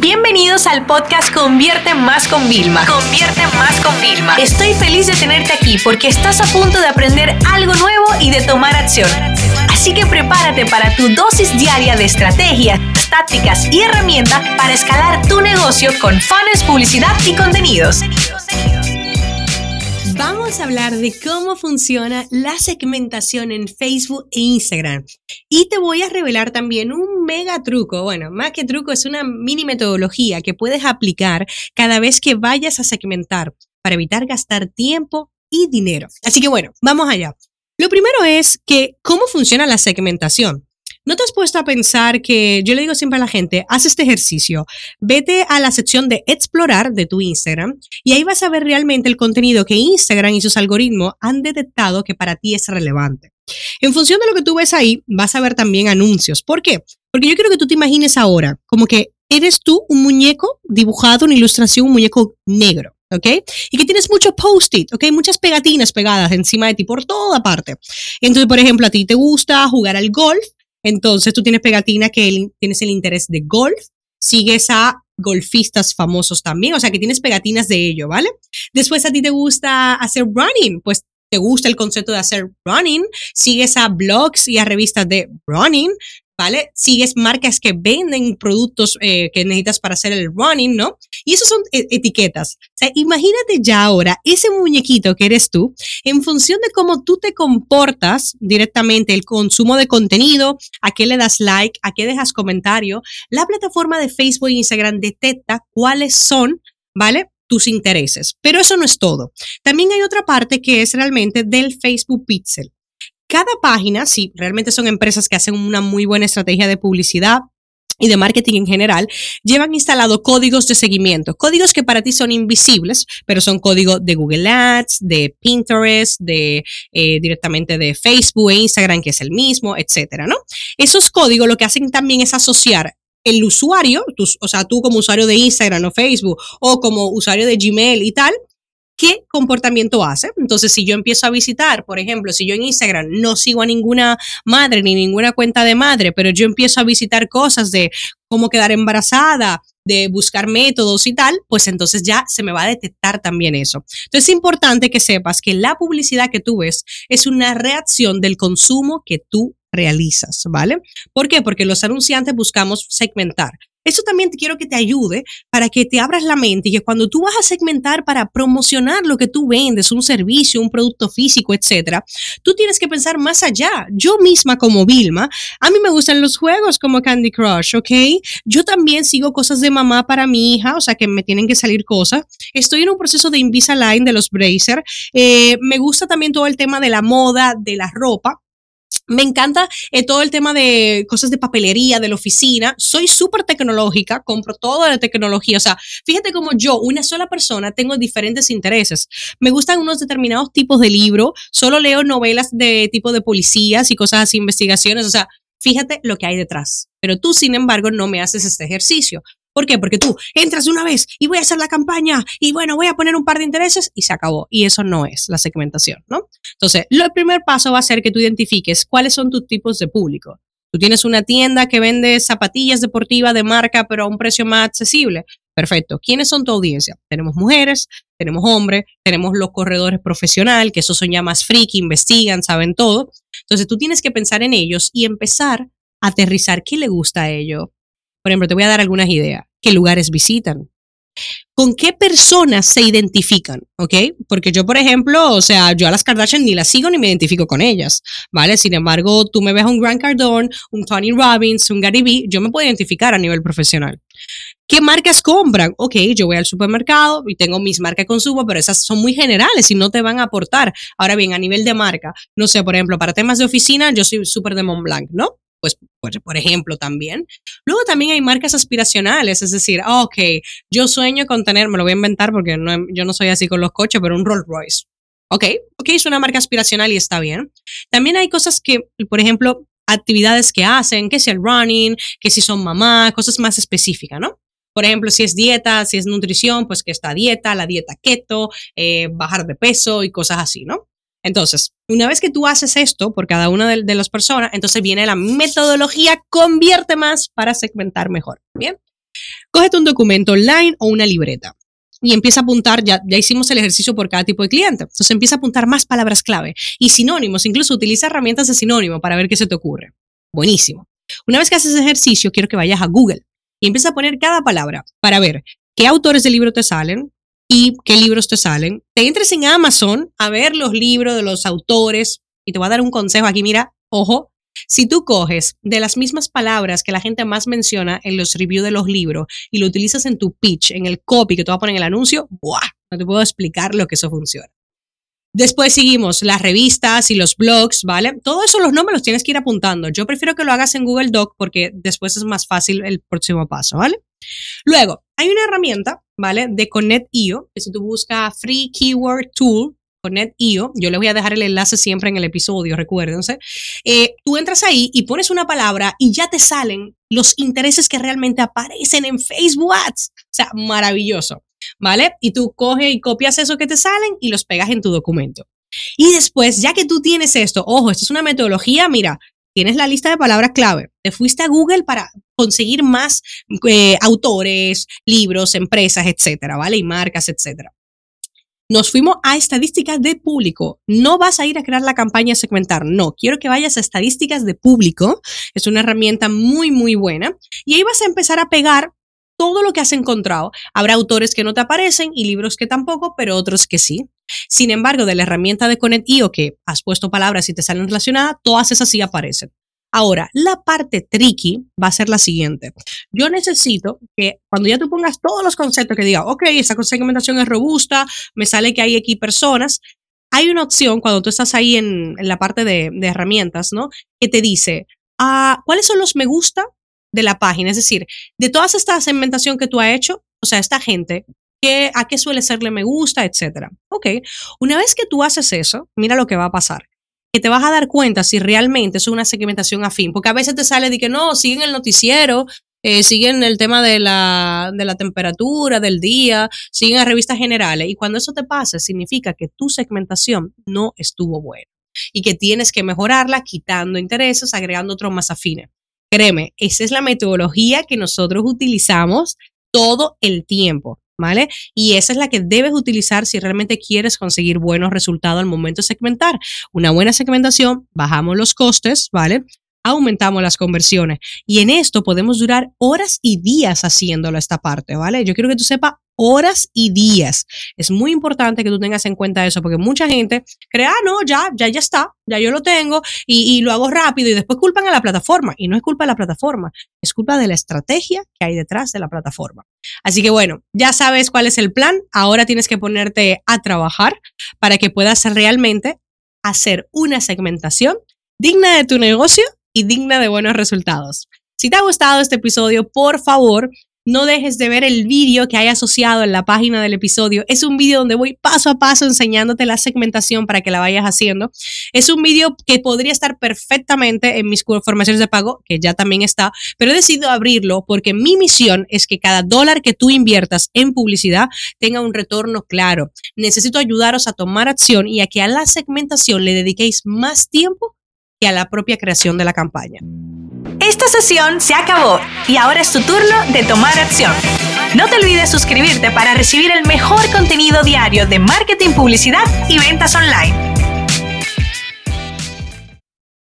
Bienvenidos al podcast Convierte Más con Vilma. Convierte Más con Vilma. Estoy feliz de tenerte aquí porque estás a punto de aprender algo nuevo y de tomar acción. Así que prepárate para tu dosis diaria de estrategias, tácticas y herramientas para escalar tu negocio con fans, publicidad y contenidos. Vamos a hablar de cómo funciona la segmentación en Facebook e Instagram. Y te voy a revelar también un mega truco. Bueno, más que truco, es una mini metodología que puedes aplicar cada vez que vayas a segmentar para evitar gastar tiempo y dinero. Así que bueno, vamos allá. Lo primero es que cómo funciona la segmentación. ¿No te has puesto a pensar que yo le digo siempre a la gente, haz este ejercicio, vete a la sección de explorar de tu Instagram y ahí vas a ver realmente el contenido que Instagram y sus algoritmos han detectado que para ti es relevante. En función de lo que tú ves ahí, vas a ver también anuncios. ¿Por qué? Porque yo quiero que tú te imagines ahora como que eres tú un muñeco dibujado, una ilustración, un muñeco negro. ¿ok? Y que tienes mucho post-it, ¿ok? Muchas pegatinas pegadas encima de ti por toda parte. Entonces, por ejemplo, a ti te gusta jugar al golf, entonces tú tienes pegatina que tienes el interés de golf, sigues a golfistas famosos también, o sea que tienes pegatinas de ello, ¿vale? Después a ti te gusta hacer running, pues te gusta el concepto de hacer running, sigues a blogs y a revistas de running, ¿vale? Sigues marcas que venden productos eh, que necesitas para hacer el running, ¿no? Y eso son e-, etiquetas. O imagínate ya ahora ese muñequito que eres tú, en función de cómo tú te comportas directamente, el consumo de contenido, a qué le das like, a qué dejas comentario, la plataforma de Facebook e Instagram detecta cuáles son, ¿vale? Tus intereses. Pero eso no es todo. También hay otra parte que es realmente del Facebook Pixel. Cada página, sí, realmente son empresas que hacen una muy buena estrategia de publicidad, y de marketing en general, llevan instalado códigos de seguimiento, códigos que para ti son invisibles, pero son códigos de Google Ads, de Pinterest, de eh, directamente de Facebook e Instagram, que es el mismo, etcétera, ¿no? Esos códigos lo que hacen también es asociar el usuario, o sea, tú como usuario de Instagram o Facebook o como usuario de Gmail y tal, qué comportamiento hace. Entonces, si yo empiezo a visitar, por ejemplo, si yo en Instagram no sigo a ninguna madre ni ninguna cuenta de madre, pero yo empiezo a visitar cosas de cómo quedar embarazada, de buscar métodos y tal, pues entonces ya se me va a detectar también eso. Entonces es importante que sepas que la publicidad que tú ves es una reacción del consumo que tú realizas, ¿vale? ¿Por qué? Porque los anunciantes buscamos segmentar. Eso también te quiero que te ayude para que te abras la mente y que cuando tú vas a segmentar para promocionar lo que tú vendes, un servicio, un producto físico, etcétera, tú tienes que pensar más allá. Yo misma como Vilma, a mí me gustan los juegos como Candy Crush, ¿ok? Yo también sigo cosas de mamá para mi hija, o sea que me tienen que salir cosas. Estoy en un proceso de Invisalign de los Bracer. Eh, me gusta también todo el tema de la moda, de la ropa. Me encanta eh, todo el tema de cosas de papelería, de la oficina. Soy súper tecnológica, compro toda la tecnología. O sea, fíjate como yo, una sola persona, tengo diferentes intereses. Me gustan unos determinados tipos de libros. Solo leo novelas de tipo de policías y cosas así, investigaciones. O sea, fíjate lo que hay detrás. Pero tú, sin embargo, no me haces este ejercicio. ¿Por qué? Porque tú entras de una vez y voy a hacer la campaña y bueno, voy a poner un par de intereses y se acabó. Y eso no es la segmentación, ¿no? Entonces, el primer paso va a ser que tú identifiques cuáles son tus tipos de público. Tú tienes una tienda que vende zapatillas deportivas de marca, pero a un precio más accesible. Perfecto. ¿Quiénes son tu audiencia? Tenemos mujeres, tenemos hombres, tenemos los corredores profesionales, que esos son ya más friki, investigan, saben todo. Entonces tú tienes que pensar en ellos y empezar a aterrizar qué le gusta a ellos. Por ejemplo, te voy a dar algunas ideas qué lugares visitan, con qué personas se identifican, ¿ok? Porque yo, por ejemplo, o sea, yo a las Kardashian ni las sigo ni me identifico con ellas, ¿vale? Sin embargo, tú me ves a un Grant Cardone, un Tony Robbins, un Gary Vee, yo me puedo identificar a nivel profesional. ¿Qué marcas compran? Ok, yo voy al supermercado y tengo mis marcas de consumo, pero esas son muy generales y no te van a aportar. Ahora bien, a nivel de marca, no sé, por ejemplo, para temas de oficina, yo soy súper de Montblanc, ¿no? Pues, por ejemplo, también. Luego también hay marcas aspiracionales, es decir, ah, ok, yo sueño con tener, me lo voy a inventar porque no, yo no soy así con los coches, pero un Rolls Royce. Ok, ok, es una marca aspiracional y está bien. También hay cosas que, por ejemplo, actividades que hacen, que si el running, que si son mamá, cosas más específicas, ¿no? Por ejemplo, si es dieta, si es nutrición, pues que está dieta, la dieta keto, eh, bajar de peso y cosas así, ¿no? Entonces, una vez que tú haces esto por cada una de, las personas, entonces viene la metodología convierte más para segmentar mejor. Bien. Cógete un documento online o una libreta y empieza a apuntar, ya, ya hicimos el ejercicio por cada tipo de cliente, entonces empieza a apuntar más palabras clave y sinónimos, incluso utiliza herramientas de sinónimo para ver qué se te ocurre. Buenísimo. Una vez que haces ese ejercicio, quiero que vayas a Google y empieza a poner cada palabra para ver qué autores de libro te salen y qué libros te salen. Te entres en Amazon a ver los libros de los autores y te voy a dar un consejo aquí, mira, ojo, si tú coges de las mismas palabras que la gente más menciona en los reviews de los libros y lo utilizas en tu pitch, en el copy que te va a poner en el anuncio, ¡buah! No te puedo explicar lo que eso funciona. Después seguimos las revistas y los blogs, ¿vale? Todo eso los nombres los tienes que ir apuntando. Yo prefiero que lo hagas en Google Doc porque después es más fácil el próximo paso, ¿vale? Luego, hay una herramienta, ¿vale? De Connect.io, que si tú buscas Free Keyword Tool, Connect.io, yo les voy a dejar el enlace siempre en el episodio, recuérdense. Eh, tú entras ahí y pones una palabra y ya te salen los intereses que realmente aparecen en Facebook Ads. O sea, maravilloso, ¿vale? Y tú coges y copias eso que te salen y los pegas en tu documento. Y después, ya que tú tienes esto, ojo, esto es una metodología, mira, tienes la lista de palabras clave, te fuiste a Google para conseguir más eh, autores, libros, empresas, etcétera, ¿vale? Y marcas, etcétera. Nos fuimos a estadísticas de público. No vas a ir a crear la campaña segmentar, no. Quiero que vayas a estadísticas de público. Es una herramienta muy, muy buena. Y ahí vas a empezar a pegar todo lo que has encontrado. Habrá autores que no te aparecen y libros que tampoco, pero otros que sí. Sin embargo, de la herramienta de Connect.io que has puesto palabras y te salen relacionadas, todas esas sí aparecen. Ahora, la parte tricky va a ser la siguiente. Yo necesito que cuando ya tú pongas todos los conceptos que diga, ok, esa segmentación es robusta, me sale que hay aquí personas, hay una opción cuando tú estás ahí en, la parte de, herramientas, ¿no? Que te dice, ah, ¿cuáles son los me gusta de la página? Es decir, de todas esta segmentación que tú has hecho, o sea, esta gente, a qué suele serle me gusta, etcétera. Ok, una vez que tú haces eso, mira lo que va a pasar. Que te vas a dar cuenta si realmente es una segmentación afín, porque a veces te sale de que no, siguen el noticiero, eh, siguen el tema de la, de la temperatura, del día, siguen a revistas generales. Y cuando eso te pasa, significa que tu segmentación no estuvo buena y que tienes que mejorarla quitando intereses, agregando otros más afines. Créeme, esa es la metodología que nosotros utilizamos todo el tiempo. ¿vale? Y esa es la que debes utilizar si realmente quieres conseguir buenos resultados al momento de segmentar. Una buena segmentación, bajamos los costes, ¿vale? Aumentamos las conversiones. Y en esto podemos durar horas y días haciéndolo esta parte, ¿vale? Yo quiero que tú sepas horas y días. Es muy importante que tú tengas en cuenta eso, porque mucha gente cree, ah, no, ya, ya, ya está, ya yo lo tengo y, y, lo hago rápido y después culpan a la plataforma. Y no es culpa de la plataforma, es culpa de la estrategia que hay detrás de la plataforma. Así que bueno, ya sabes cuál es el plan. Ahora tienes que ponerte a trabajar para que puedas realmente hacer una segmentación digna de tu negocio y digna de buenos resultados. Si te ha gustado este episodio, por favor, no dejes de ver el vídeo que hay asociado en la página del episodio. Es un vídeo donde voy paso a paso enseñándote la segmentación para que la vayas haciendo. Es un vídeo que podría estar perfectamente en mis formaciones de pago, que ya también está, pero he decidido abrirlo porque mi misión es que cada dólar que tú inviertas en publicidad tenga un retorno claro. Necesito ayudaros a tomar acción y a que a la segmentación le dediquéis más tiempo y a la propia creación de la campaña. Esta sesión se acabó y ahora es tu turno de tomar acción. No te olvides suscribirte para recibir el mejor contenido diario de marketing, publicidad y ventas online.